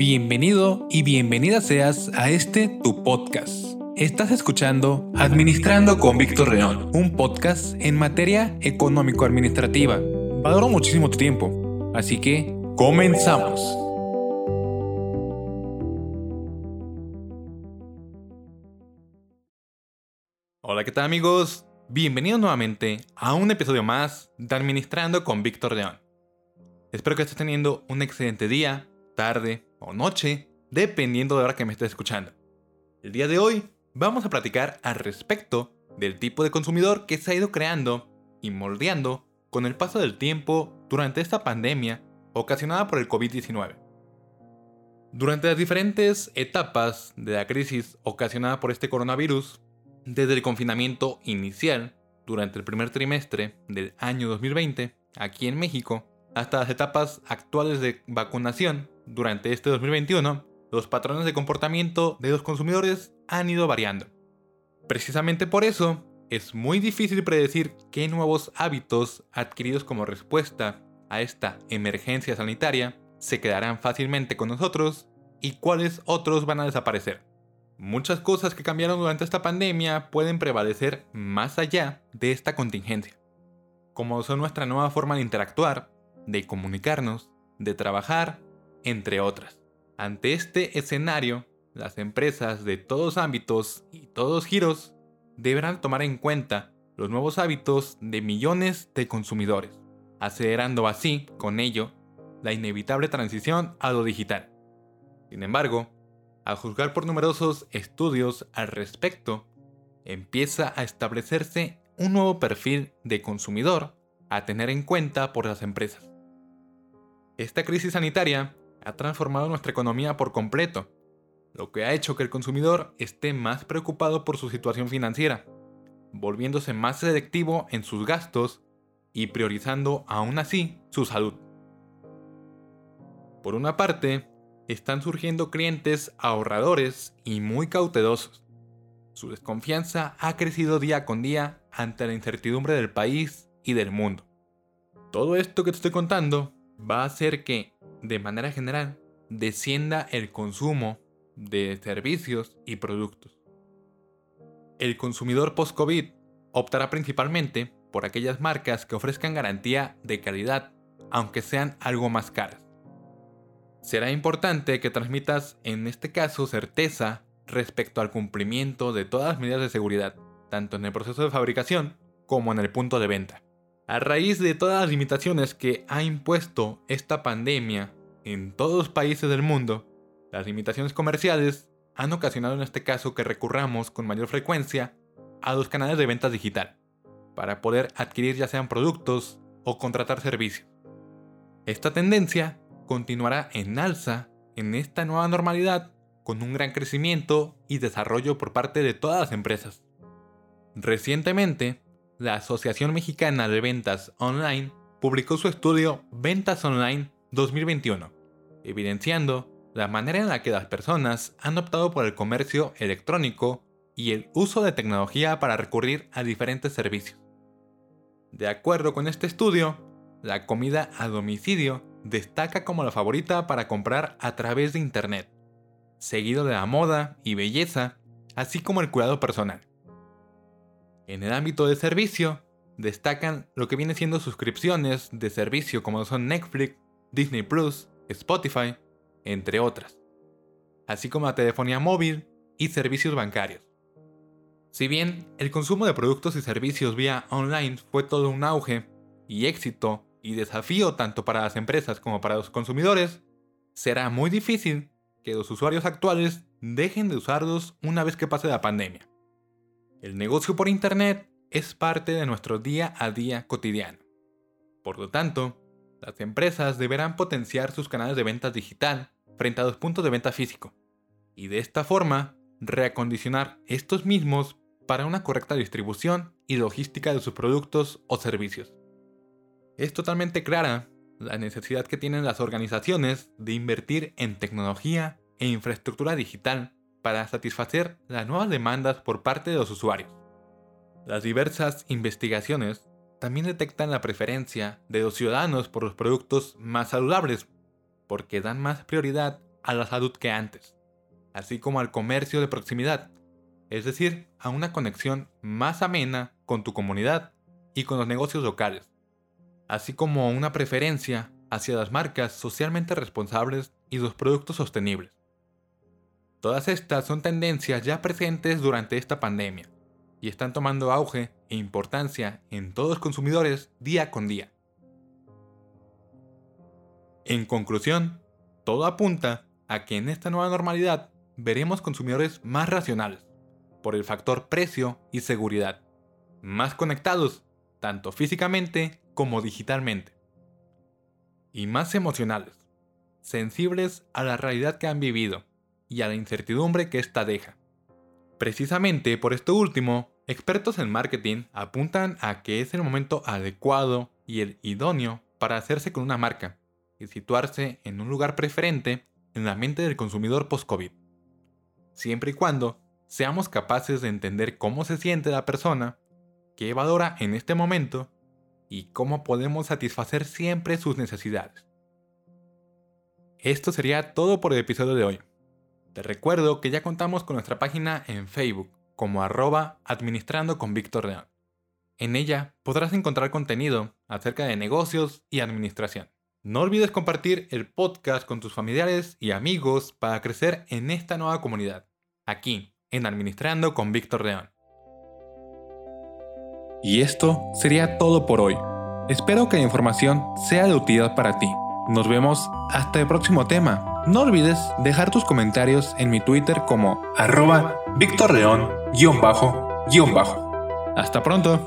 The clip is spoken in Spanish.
Bienvenido y bienvenida seas a este tu podcast. Estás escuchando Administrando con Víctor León, un podcast en materia económico-administrativa. Valoro muchísimo tu tiempo, así que comenzamos. Hola, ¿qué tal amigos? Bienvenidos nuevamente a un episodio más de Administrando con Víctor León. Espero que estés teniendo un excelente día, tarde o noche, dependiendo de la hora que me estés escuchando. El día de hoy vamos a platicar al respecto del tipo de consumidor que se ha ido creando y moldeando con el paso del tiempo durante esta pandemia ocasionada por el COVID-19. Durante las diferentes etapas de la crisis ocasionada por este coronavirus, desde el confinamiento inicial durante el primer trimestre del año 2020 aquí en México, hasta las etapas actuales de vacunación durante este 2021, los patrones de comportamiento de los consumidores han ido variando. Precisamente por eso, es muy difícil predecir qué nuevos hábitos adquiridos como respuesta a esta emergencia sanitaria se quedarán fácilmente con nosotros y cuáles otros van a desaparecer. Muchas cosas que cambiaron durante esta pandemia pueden prevalecer más allá de esta contingencia, como son nuestra nueva forma de interactuar, de comunicarnos, de trabajar, entre otras. Ante este escenario, las empresas de todos ámbitos y todos giros deberán tomar en cuenta los nuevos hábitos de millones de consumidores, acelerando así, con ello, la inevitable transición a lo digital. Sin embargo, a juzgar por numerosos estudios al respecto, empieza a establecerse un nuevo perfil de consumidor a tener en cuenta por las empresas. Esta crisis sanitaria ha transformado nuestra economía por completo, lo que ha hecho que el consumidor esté más preocupado por su situación financiera, volviéndose más selectivo en sus gastos y priorizando aún así su salud. Por una parte, están surgiendo clientes ahorradores y muy cautelosos. Su desconfianza ha crecido día con día ante la incertidumbre del país y del mundo. Todo esto que te estoy contando va a hacer que, de manera general, descienda el consumo de servicios y productos. El consumidor post-COVID optará principalmente por aquellas marcas que ofrezcan garantía de calidad, aunque sean algo más caras. Será importante que transmitas en este caso certeza respecto al cumplimiento de todas las medidas de seguridad, tanto en el proceso de fabricación como en el punto de venta. A raíz de todas las limitaciones que ha impuesto esta pandemia en todos los países del mundo, las limitaciones comerciales han ocasionado en este caso que recurramos con mayor frecuencia a los canales de venta digital, para poder adquirir ya sean productos o contratar servicios. Esta tendencia continuará en alza en esta nueva normalidad con un gran crecimiento y desarrollo por parte de todas las empresas. Recientemente, la Asociación Mexicana de Ventas Online publicó su estudio Ventas Online 2021, evidenciando la manera en la que las personas han optado por el comercio electrónico y el uso de tecnología para recurrir a diferentes servicios. De acuerdo con este estudio, la comida a domicilio destaca como la favorita para comprar a través de Internet, seguido de la moda y belleza, así como el cuidado personal. En el ámbito de servicio, destacan lo que viene siendo suscripciones de servicio como son Netflix, Disney Plus, Spotify, entre otras, así como la telefonía móvil y servicios bancarios. Si bien el consumo de productos y servicios vía online fue todo un auge y éxito y desafío tanto para las empresas como para los consumidores, será muy difícil que los usuarios actuales dejen de usarlos una vez que pase la pandemia. El negocio por Internet es parte de nuestro día a día cotidiano. Por lo tanto, las empresas deberán potenciar sus canales de venta digital frente a los puntos de venta físico, y de esta forma reacondicionar estos mismos para una correcta distribución y logística de sus productos o servicios. Es totalmente clara la necesidad que tienen las organizaciones de invertir en tecnología e infraestructura digital para satisfacer las nuevas demandas por parte de los usuarios. Las diversas investigaciones también detectan la preferencia de los ciudadanos por los productos más saludables, porque dan más prioridad a la salud que antes, así como al comercio de proximidad, es decir, a una conexión más amena con tu comunidad y con los negocios locales, así como una preferencia hacia las marcas socialmente responsables y los productos sostenibles. Todas estas son tendencias ya presentes durante esta pandemia y están tomando auge e importancia en todos los consumidores día con día. En conclusión, todo apunta a que en esta nueva normalidad veremos consumidores más racionales, por el factor precio y seguridad, más conectados, tanto físicamente como digitalmente, y más emocionales, sensibles a la realidad que han vivido y a la incertidumbre que ésta deja. Precisamente por esto último, expertos en marketing apuntan a que es el momento adecuado y el idóneo para hacerse con una marca y situarse en un lugar preferente en la mente del consumidor post-COVID. Siempre y cuando seamos capaces de entender cómo se siente la persona, qué valora en este momento y cómo podemos satisfacer siempre sus necesidades. Esto sería todo por el episodio de hoy. Te recuerdo que ya contamos con nuestra página en Facebook como arroba administrando con Víctor León. En ella podrás encontrar contenido acerca de negocios y administración. No olvides compartir el podcast con tus familiares y amigos para crecer en esta nueva comunidad, aquí en Administrando con Víctor León. Y esto sería todo por hoy. Espero que la información sea de utilidad para ti. Nos vemos hasta el próximo tema. No olvides dejar tus comentarios en mi Twitter como arroba Víctor León bajo. Hasta pronto.